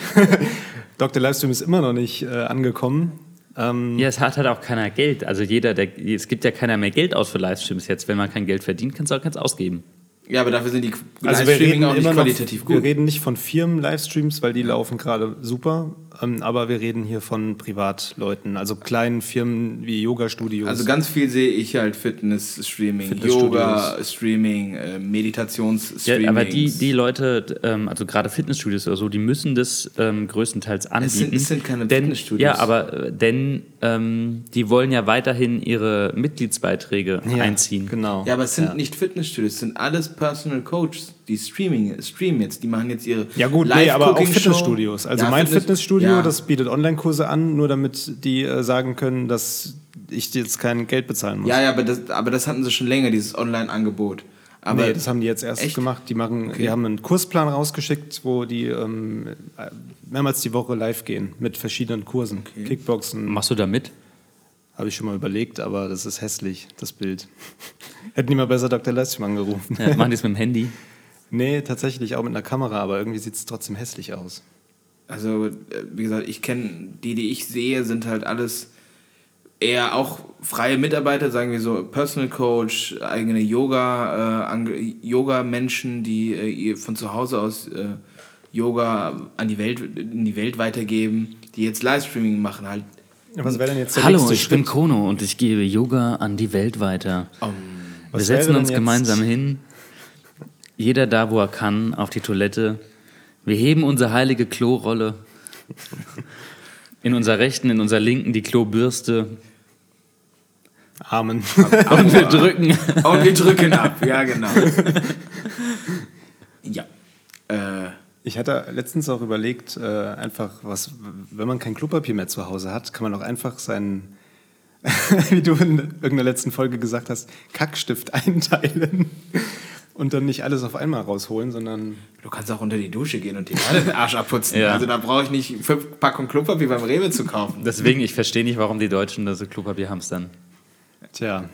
S3: [LAUGHS] Dr. Livestream ist immer noch nicht äh, angekommen. Ähm,
S2: Ja, es hat halt auch keiner Geld. Also jeder, der, es gibt ja keiner mehr Geld aus für Livestreams jetzt. Wenn man kein Geld verdient, kannst du auch keins ausgeben.
S1: Ja, aber dafür sind die
S3: also wir reden
S1: auch nicht
S3: immer noch,
S1: qualitativ
S3: wir
S1: gut.
S3: reden nicht von Firmen-Livestreams, weil die laufen gerade super, ähm, aber wir reden hier von Privatleuten, also kleinen Firmen wie Yoga-Studios.
S1: Also ganz viel sehe ich halt Fitness-Streaming,
S3: Fitnessstudios.
S1: Yoga-Streaming, äh,
S2: Ja,
S1: Meditations-Streaming.
S2: aber die, die Leute, ähm, also gerade Fitnessstudios oder so, die müssen das ähm, größtenteils anbieten.
S1: sind- es sind keine
S2: denn,
S1: Fitnessstudios.
S2: Ja, aber äh, denn ähm, die wollen ja weiterhin ihre Mitgliedsbeiträge
S3: Ja,
S2: einziehen.
S3: Genau.
S1: Ja, aber es sind
S3: Ja.
S1: nicht Fitnessstudios, es sind alles Personal Coaches, die Streaming, streamen jetzt, die machen jetzt ihre
S3: Ja gut, nee, aber auch. Fitnessstudios. Also
S1: Ja,
S3: mein
S1: Fitness-
S3: Fitnessstudio,
S1: ja.
S3: das bietet Online-Kurse an, nur damit die äh, sagen können, dass ich jetzt kein Geld bezahlen muss.
S1: Ja, ja, aber das, aber das hatten sie schon länger, dieses Online-Angebot. Aber
S3: nee, das haben die jetzt erst
S1: Echt?
S3: gemacht. Die, machen, die haben einen Kursplan rausgeschickt, wo die ähm, mehrmals die Woche live gehen mit verschiedenen Kursen. Kickboxen
S2: Machst du da mit?
S3: habe ich schon mal überlegt, aber das ist hässlich, das Bild. [LAUGHS] Hätten die mal besser Dr. Livestream angerufen.
S2: Ja, machen die es mit dem Handy? [LAUGHS]
S3: nee, tatsächlich auch mit einer Kamera, aber irgendwie sieht es trotzdem hässlich aus.
S1: Also, äh, wie gesagt, ich kenne die, die ich sehe, sind halt alles eher auch freie Mitarbeiter, sagen wir so, Personal Coach, eigene Yoga, äh, Yoga-Menschen, die äh, von zu Hause aus äh, Yoga an die Welt, in die Welt weitergeben, die jetzt Livestreaming machen, halt.
S3: Was wäre denn jetzt der
S2: Hallo,
S3: nächste
S2: ich bin
S3: Schritt?
S2: Kono und ich gebe Yoga an die Welt weiter. Wir
S3: Was
S2: setzen uns gemeinsam hin, jeder da, wo er kann, auf die Toilette. Wir heben unsere heilige Klorolle. In unserer rechten, in unserer linken die Klobürste.
S3: Amen.
S2: Und wir drücken.
S1: Und wir drücken ab, ja, genau. [LAUGHS] ja. Äh,
S3: Ich hatte letztens auch überlegt, äh, einfach was, wenn man kein Klopapier mehr zu Hause hat, kann man auch einfach seinen, [LAUGHS] wie du in irgendeiner letzten Folge gesagt hast, Kackstift einteilen Und dann nicht alles auf einmal rausholen, sondern.
S1: Du kannst auch unter die Dusche gehen und dir alle den Arsch abputzen.
S2: Ja.
S1: Also da brauche ich nicht fünf Packungen Klopapier beim Rewe zu kaufen.
S2: Deswegen, ich verstehe nicht, warum die Deutschen da so Klopapier hamstern.
S3: Tja,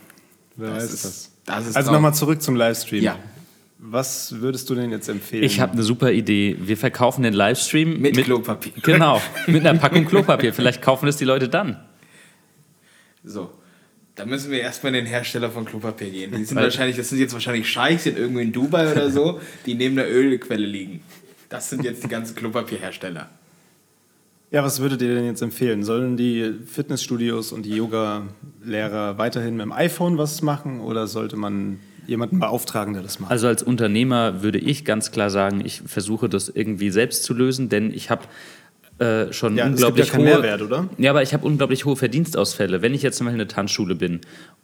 S3: wer
S1: Das
S3: weiß
S1: ist-
S3: das.
S1: das ist
S3: also nochmal zurück zum Livestream.
S1: Ja.
S3: Was würdest du denn jetzt empfehlen?
S2: Ich habe eine super Idee. Wir verkaufen den Livestream
S1: Mit Klopapier.
S2: Genau, mit einer Packung [LAUGHS] Klopapier. Vielleicht kaufen es die Leute dann.
S1: So. Da müssen wir erstmal in den Hersteller von Klopapier gehen. Die sind wahrscheinlich, das sind jetzt wahrscheinlich Scheichs in irgendwo in Dubai oder so, die neben der Ölquelle liegen. Das sind jetzt die ganzen Klopapierhersteller.
S3: Ja, was würdet ihr denn jetzt empfehlen? Sollen die Fitnessstudios und die Yoga-Lehrer weiterhin mit dem iPhone was machen oder sollte man jemanden beauftragen, der das macht?
S2: Also als Unternehmer würde ich ganz klar sagen, ich versuche das irgendwie selbst zu lösen, denn ich habe äh, schon
S3: Ja, es gibt
S2: unglaublich
S3: ja
S2: hohe,
S3: Mehrwert, oder?
S2: Ja, aber ich habe unglaublich hohe Verdienstausfälle. Wenn ich jetzt zum Beispiel eine Tanzschule bin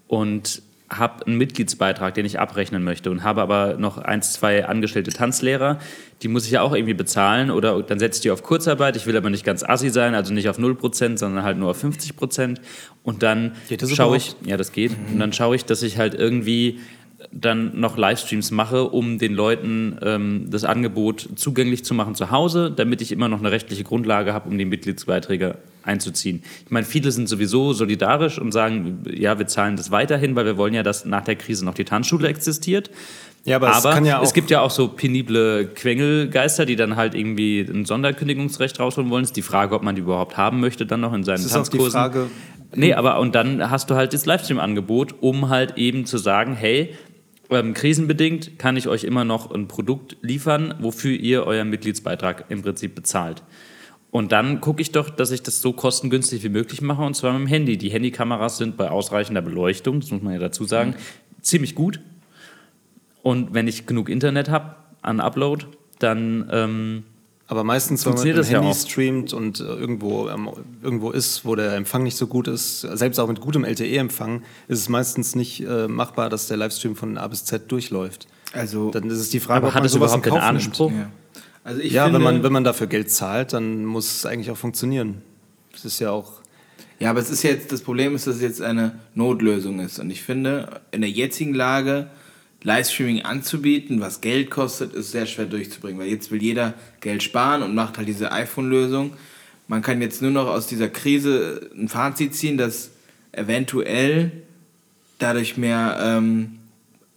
S2: und habe einen Mitgliedsbeitrag, den ich abrechnen möchte und habe aber noch eins, zwei angestellte Tanzlehrer, die muss ich ja auch irgendwie bezahlen oder dann setze ich die auf Kurzarbeit. Ich will aber nicht ganz assi sein, also nicht auf 0%, sondern halt nur auf 50%. Und dann
S3: Geht das
S2: schaue ich, ja, das geht. Und dann schaue ich, dass ich halt irgendwie dann noch Livestreams mache, um den Leuten ähm, das Angebot zugänglich zu machen zu Hause, damit ich immer noch eine rechtliche Grundlage habe, um die Mitgliedsbeiträge einzuziehen. Ich meine, viele sind sowieso solidarisch und sagen, ja, wir zahlen das weiterhin, weil wir wollen ja, dass nach der Krise noch die Tanzschule existiert.
S3: Ja, aber es
S2: aber
S3: kann ja
S2: es gibt ja auch so penible Quengelgeister, die dann halt irgendwie ein Sonderkündigungsrecht rausholen wollen. Ist die Frage, ob man die überhaupt haben möchte, dann noch in seinen
S3: Es ist auch die
S2: Tanzkursen.
S3: Frage,
S2: Nee, aber und dann hast du halt das Livestream-Angebot, um halt eben zu sagen, hey, ähm, krisenbedingt kann ich euch immer noch ein Produkt liefern, wofür ihr euren Mitgliedsbeitrag im Prinzip bezahlt. Und dann gucke ich doch, dass ich das so kostengünstig wie möglich mache, und zwar mit dem Handy. Die Handykameras sind bei ausreichender Beleuchtung, das muss man ja dazu sagen, ziemlich gut. Und wenn ich genug Internet habe an Upload, dann ähm,
S3: aber meistens, wenn man mit dem
S2: das ja
S3: Handy
S2: auch.
S3: streamt und äh, irgendwo, ähm, irgendwo ist, wo der Empfang nicht so gut ist, selbst auch mit gutem LTE-Empfang, ist es meistens nicht äh, machbar, dass der Livestream von A bis Z durchläuft.
S1: Also,
S3: Dann ist es die Frage, ob
S2: hat
S3: man in
S2: überhaupt
S3: Kauf
S2: Anspruch?
S3: nimmt.
S1: ja. also ich
S3: Ja,
S1: finde,
S3: wenn man, wenn man dafür Geld zahlt, dann muss es eigentlich auch funktionieren. Das ist ja auch.
S1: Ja, aber es ist jetzt, das Problem ist, dass es jetzt eine Notlösung ist. Und ich finde, in der jetzigen Lage Livestreaming anzubieten, was Geld kostet, ist sehr schwer durchzubringen. Weil jetzt will jeder Geld sparen und macht halt diese iPhone-Lösung. Man kann jetzt nur noch aus dieser Krise ein Fazit ziehen, dass eventuell dadurch mehr, ähm,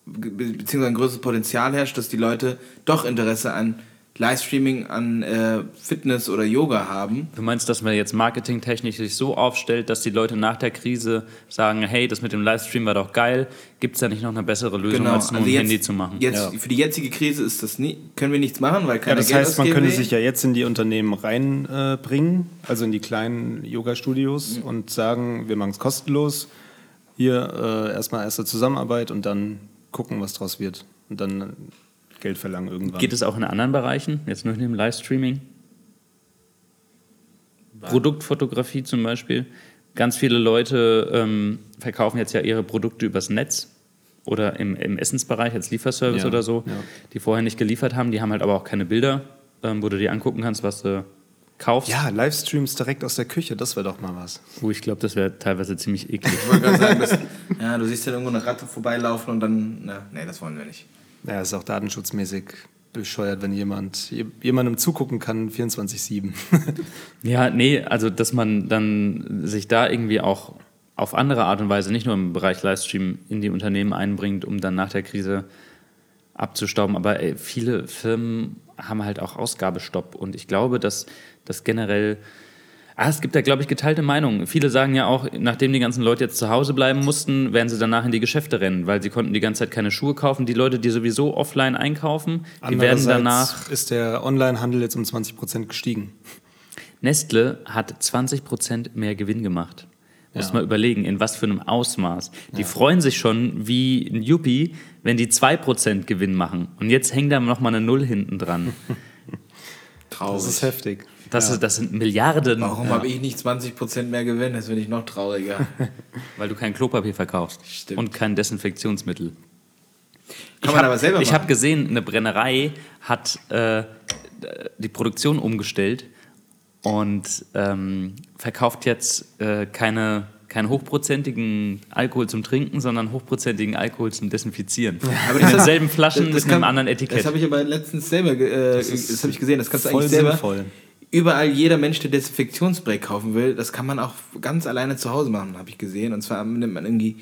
S1: be- beziehungsweise ein größeres Potenzial herrscht, dass die Leute doch Interesse an Livestreaming, an äh, Fitness oder Yoga haben.
S2: Du meinst, dass man jetzt marketingtechnisch sich so aufstellt, dass die Leute nach der Krise sagen, hey, das mit dem Livestream war doch geil, gibt es da nicht noch eine bessere Lösung, als nur ein
S1: jetzt,
S2: Handy zu machen?
S1: Jetzt,
S3: Ja.
S1: Für die jetzige Krise ist das nie, können wir nichts machen, weil
S3: Ja,
S1: keiner
S3: das
S1: Geld
S3: heißt, man könnte sich ja jetzt in die Unternehmen reinbringen, äh, also in die kleinen Yoga-Studios und sagen, wir machen es kostenlos. Hier äh, erstmal erste Zusammenarbeit und dann gucken, was draus wird. Und dann Geld verlangen irgendwann.
S2: Geht es auch in anderen Bereichen, jetzt nur in dem Livestreaming? Produktfotografie zum Beispiel. Ganz viele Leute ähm, verkaufen jetzt ja ihre Produkte übers Netz oder im, im Essensbereich als Lieferservice
S3: Ja,
S2: oder so,
S3: ja.
S2: die vorher nicht geliefert haben. Die haben halt aber auch keine Bilder, ähm, wo du dir angucken kannst, was du kaufst.
S3: ja, Livestreams direkt aus der Küche, das wäre doch mal was.
S2: Oh, ich glaube, das wäre teilweise ziemlich eklig.
S1: Ich wollte gerade sagen, dass, [LAUGHS] ja, du siehst dann irgendwo eine Ratte vorbeilaufen und dann, na, nee, das wollen wir nicht.
S3: Ja, ist auch datenschutzmäßig bescheuert, wenn jemand je- jemandem zugucken kann 24-7. [LAUGHS]
S2: Ja, nee, also dass man dann sich da irgendwie auch auf andere Art und Weise, nicht nur im Bereich Livestream, in die Unternehmen einbringt, um dann nach der Krise abzustauben. Aber ey, viele Firmen haben halt auch Ausgabestopp. Und ich glaube, dass das generell. Ah, es gibt da, glaube ich, geteilte Meinungen. Viele sagen ja auch, nachdem die ganzen Leute jetzt zu Hause bleiben mussten, werden sie danach in die Geschäfte rennen, weil sie konnten die ganze Zeit keine Schuhe kaufen. Die Leute, die sowieso offline einkaufen, die werden danach
S3: ist der Onlinehandel jetzt um 20 Prozent gestiegen.
S2: Nestle hat 20% mehr Gewinn gemacht. Muss
S3: Ja.
S2: mal überlegen, in was für einem Ausmaß. Die freuen sich schon wie ein Yuppie, wenn die 2% Gewinn machen. Und jetzt hängt da noch mal eine Null hinten dran.
S1: Traurig. [LAUGHS]
S3: Das ist heftig.
S2: Das, ist, das sind Milliarden,
S1: Warum habe ich nicht 20% mehr Gewinn? Das finde ich noch trauriger. [LAUGHS]
S2: weil du kein Klopapier verkaufst
S1: Stimmt.
S2: und kein Desinfektionsmittel.
S1: Kann man aber selber
S2: Ich
S1: machen.
S2: habe gesehen, eine Brennerei hat äh, die Produktion umgestellt und ähm, verkauft jetzt äh, keine, keinen hochprozentigen Alkohol zum Trinken, sondern hochprozentigen Alkohol zum Desinfizieren.
S1: Aber
S2: In
S1: das-
S2: denselben Flaschen
S1: das
S2: mit
S1: kann-
S2: einem anderen Etikett.
S1: Das habe ich aber letztens selber, äh, das, habe ich gesehen, das kannst du eigentlich selber.
S3: sinnvoll.
S1: Überall jeder Mensch, der Desinfektionsspray kaufen will, das kann man auch ganz alleine zu Hause machen, habe ich gesehen. Und zwar nimmt man irgendwie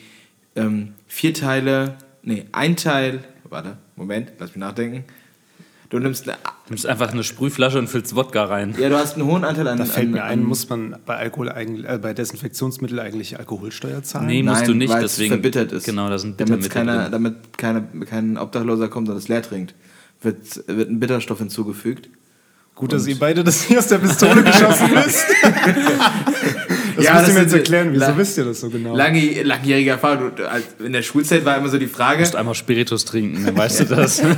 S1: ähm, vier Teile, nee, ein Teil, warte, Moment, lass mich nachdenken. Du nimmst, eine,
S2: Du nimmst einfach eine Sprühflasche und füllst Wodka rein.
S1: ja, du hast einen hohen Anteil an.
S3: Da fällt
S1: an,
S3: mir ein,
S1: an,
S3: muss man bei Alkohol eigentlich, äh, bei Desinfektionsmittel eigentlich Alkoholsteuer zahlen?
S2: Nee, musst
S1: Nein,
S2: du nicht,
S1: weil es
S2: deswegen.
S1: verbittert ist.
S2: Genau, da sind
S1: damit
S2: Bittermittel
S1: keiner,
S2: drin.
S1: damit keine, kein Obdachloser kommt und es leer trinkt, wird, wird ein Bitterstoff hinzugefügt.
S3: Gut, dass ihr beide das hier aus der Pistole [LAUGHS] geschossen wisst. [LAUGHS] das
S1: Ja,
S3: müsst
S1: das
S3: ihr mir jetzt erklären. Wieso wisst ihr das so genau?
S1: Lange, langjährige Erfahrung. In der Schulzeit war immer so die Frage.
S2: Du musst einmal Spiritus trinken, dann weißt du das. [LAUGHS]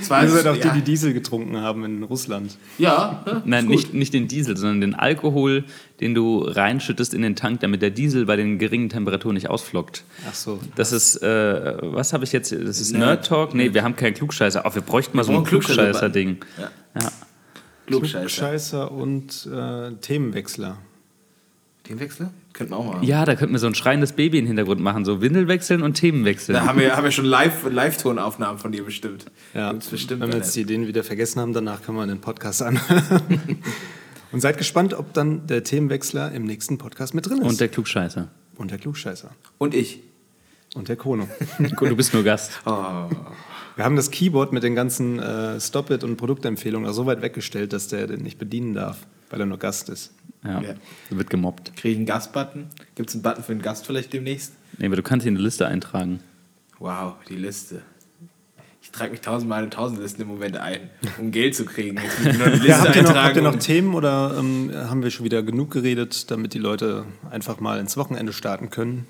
S1: Es war
S3: Ihr seid auch
S1: ja,
S3: die, die Diesel getrunken haben in Russland.
S1: Ja, ja,
S2: Nein, nicht, nicht den Diesel, sondern den Alkohol, den du reinschüttest in den Tank, damit der Diesel bei den geringen Temperaturen nicht ausflockt.
S3: Ach so.
S2: Das ist, äh, was habe ich jetzt? Das ist
S1: Nerd.
S2: Nerd Talk? Nee, wir haben keinen Klugscheißer. Auch wir bräuchten mal so ein Klugscheißer-Ding.
S1: Ja. Klugscheißer.
S3: Scheißer und äh, Themenwechsler.
S1: Den Wechsel? Könnten wir auch machen.
S2: ja, da könnten wir so ein schreiendes Baby im Hintergrund machen, so Windel wechseln und Themen wechseln.
S1: Da haben wir, haben wir schon Live- Live-Tonaufnahmen von dir bestimmt.
S3: Ja,
S1: bestimmt.
S3: wenn wir jetzt die Ideen wieder vergessen haben, danach können wir den Podcast anhören. [LAUGHS] Und seid gespannt, ob dann der Themenwechsler im nächsten Podcast mit drin ist.
S2: Und der Klugscheißer.
S3: und der Klugscheißer.
S1: Und ich.
S3: Und der Kono.
S2: Gut, du bist nur Gast.
S1: Oh.
S3: Wir haben das Keyboard mit den ganzen äh, Stop-It und Produktempfehlungen so weit weggestellt, dass der den nicht bedienen darf, weil er nur Gast ist.
S2: Ja.
S1: Ja.
S2: Wird gemobbt.
S1: Kriege ich einen Gastbutton? Gibt es einen Button für einen Gast vielleicht demnächst?
S2: Nee, aber du kannst ihn in die Liste eintragen.
S1: Wow, die Liste. Ich trage mich tausendmal in tausend Listen im Moment ein, um Geld zu kriegen. Jetzt muss ich nur eine Liste
S3: Ja, habt, ihr noch,
S1: eintragen
S3: habt ihr noch Themen oder ähm, haben wir schon wieder genug geredet, damit die Leute einfach mal ins Wochenende starten können?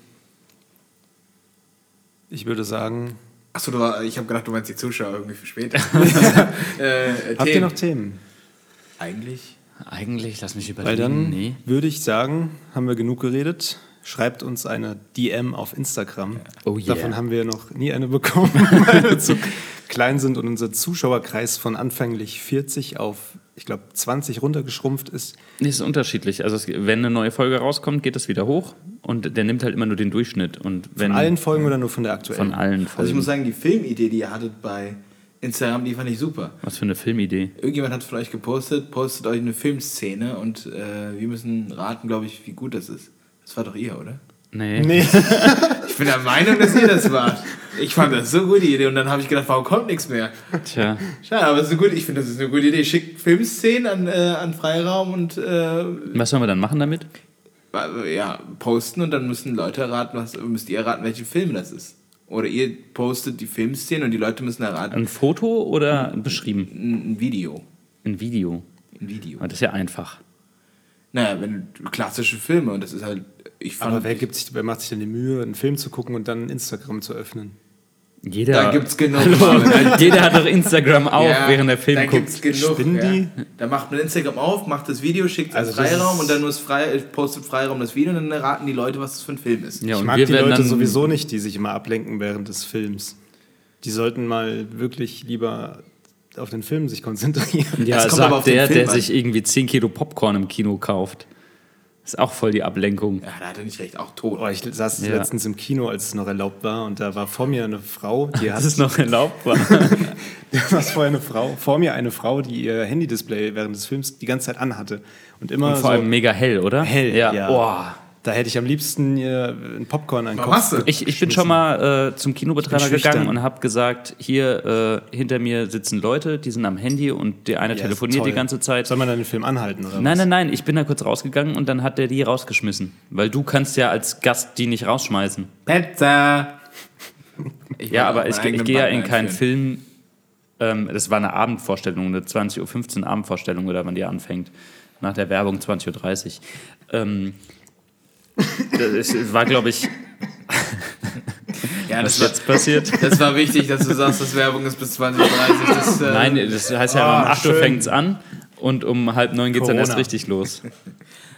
S3: Ich würde sagen,
S1: Achso, ich habe gedacht, du meinst die Zuschauer irgendwie für später. [LAUGHS] äh,
S3: habt ihr noch Themen?
S1: Eigentlich?
S2: Eigentlich, lass mich
S3: Weil
S2: überlegen.
S3: dann
S2: nee.
S3: würde ich sagen, haben wir genug geredet. Schreibt uns eine DM auf Instagram.
S2: Oh yeah.
S3: Davon haben wir noch nie eine bekommen, [LAUGHS] weil wir zu klein sind und unser Zuschauerkreis von anfänglich 40 auf, ich glaube, 20 runtergeschrumpft ist.
S2: Nee, ist unterschiedlich. Also es, wenn eine neue Folge rauskommt, geht das wieder hoch und der nimmt halt immer nur den Durchschnitt. Und wenn
S3: Von allen Folgen oder nur von der aktuellen?
S2: von allen Folgen.
S1: Also ich muss sagen, die Filmidee, die ihr hattet bei Instagram, die fand ich super.
S2: Was für eine Filmidee.
S1: Irgendjemand hat von euch gepostet, postet euch eine Filmszene und äh, wir müssen raten, glaube ich, wie gut das ist. Das war doch ihr, oder?
S2: Nee.
S3: Nee. [LAUGHS] [LAUGHS]
S1: Ich bin der Meinung, dass ihr das wart. Ich fand das so gute Idee und dann habe ich gedacht, warum kommt nichts mehr?
S2: Tja.
S1: Schade, aber es ist eine gute, ich finde, das ist eine gute Idee. Schickt Filmszenen an, äh, an Freiraum und äh,
S2: Was sollen wir dann machen damit?
S1: Ja, posten und dann müssen Leute erraten, was müsst ihr erraten, welche Film das ist. Oder ihr postet die Filmszenen und die Leute müssen erraten.
S2: Ein Foto oder beschrieben?
S1: Ein, ein Video.
S2: Ein Video.
S1: Ein Video.
S2: Aber das ist ja einfach.
S1: Naja, wenn klassische Filme und das ist halt. Ich fand,
S3: Aber wer, gibt sich, wer macht sich denn die Mühe, einen Film zu gucken und dann Instagram zu öffnen?
S2: Jeder,
S1: Da gibt's genug. [LAUGHS]
S2: jeder hat doch Instagram auf,
S1: Ja,
S2: während der Film
S1: da
S2: guckt.
S1: gibt's genug.
S3: Spinnen
S1: ja.
S3: die?
S1: Da macht man Instagram auf, macht das Video, schickt es
S3: Also
S1: Freiraum und dann muss frei, postet Freiraum das Video und dann erraten die Leute, was das für ein Film ist.
S2: Ja,
S3: ich mag
S2: wir
S3: die Leute sowieso nicht, die sich immer ablenken während des Films. Die sollten mal wirklich lieber auf den Film sich konzentrieren.
S2: Ja,
S1: Das kommt aber auf
S2: sagt
S1: den
S2: der,
S1: Film
S2: der
S1: an.
S2: sich irgendwie 10 Kilo Popcorn im Kino kauft. Ist auch voll die Ablenkung.
S1: Ja, da hat er nicht recht, auch tot.
S3: Oh, ich saß
S2: Ja.
S3: letztens im Kino, als es noch erlaubt war, und da war vor mir eine Frau, die hat
S2: Das ist noch erlaubt war. [LAUGHS]
S3: Da war vorher eine Frau, vor mir eine Frau, die ihr Handy-Display während des Films die ganze Zeit anhatte. Und immer
S2: Und vor
S3: so
S2: allem mega hell, oder?
S3: hell.
S2: Ja. Boah.
S3: Da hätte ich am liebsten ihr ein Popcorn an den
S1: Warum
S3: Kopf.
S1: hast du?
S2: Ich, ich bin schon mal äh, zum Kinobetreiber gegangen und habe gesagt, hier äh, hinter mir sitzen Leute, die sind am Handy und der eine
S3: ist
S2: telefoniert die
S3: toll.
S2: ganze Zeit.
S3: Soll man dann den Film anhalten oder
S2: Nein,
S3: was?
S2: nein, nein, ich bin da kurz rausgegangen und dann hat der die rausgeschmissen. Weil du kannst ja als Gast die nicht rausschmeißen.
S1: Pizza!
S2: Ja, aber ich, ich gehe ja in keinen. Film. Ähm, das war eine Abendvorstellung, eine 20.15 Uhr Abendvorstellung, oder wann die anfängt. Nach der Werbung 20.30 Uhr. Ähm, das war, glaube ich,
S1: Ja,
S2: was
S1: das war,
S2: jetzt passiert.
S1: das war wichtig, dass du sagst, dass Werbung ist bis 2030. Das, äh, [LAUGHS]
S2: Nein, das heißt ja,
S3: Ah,
S2: um 8 Uhr
S3: schön.
S2: fängt es an und um halb neun geht es dann erst richtig los.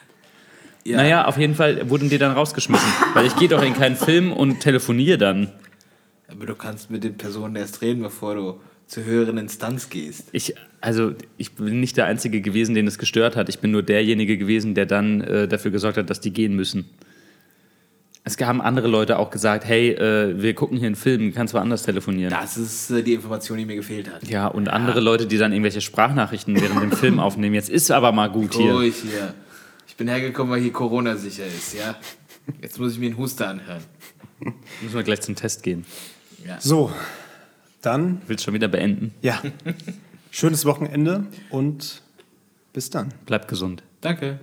S2: [LAUGHS]
S1: ja.
S2: Naja, auf jeden Fall wurden die dann rausgeschmissen. Weil ich gehe doch in keinen Film und telefoniere dann.
S1: Aber du kannst mit den Personen erst reden, bevor du zur höheren Instanz gehst.
S2: Ich, also, ich bin nicht der Einzige gewesen, den es gestört hat. Ich bin nur derjenige gewesen, der dann äh, dafür gesorgt hat, dass die gehen müssen. Es haben andere Leute auch gesagt, hey, äh, wir gucken hier einen Film, kannst du woanders telefonieren.
S1: Das ist äh, die Information, die mir gefehlt hat.
S2: Ja, und andere Leute, die dann irgendwelche Sprachnachrichten während dem Film [LAUGHS] aufnehmen. Jetzt ist aber mal gut hier.
S1: Ruhig hier. Ich bin hergekommen, weil hier Corona sicher ist, ja. Jetzt muss ich mir einen Huster anhören.
S2: Müssen wir gleich zum Test gehen.
S3: So, dann,
S2: Willst schon wieder beenden?
S3: ja, [LAUGHS] schönes Wochenende und bis dann.
S2: Bleib gesund.
S1: Danke.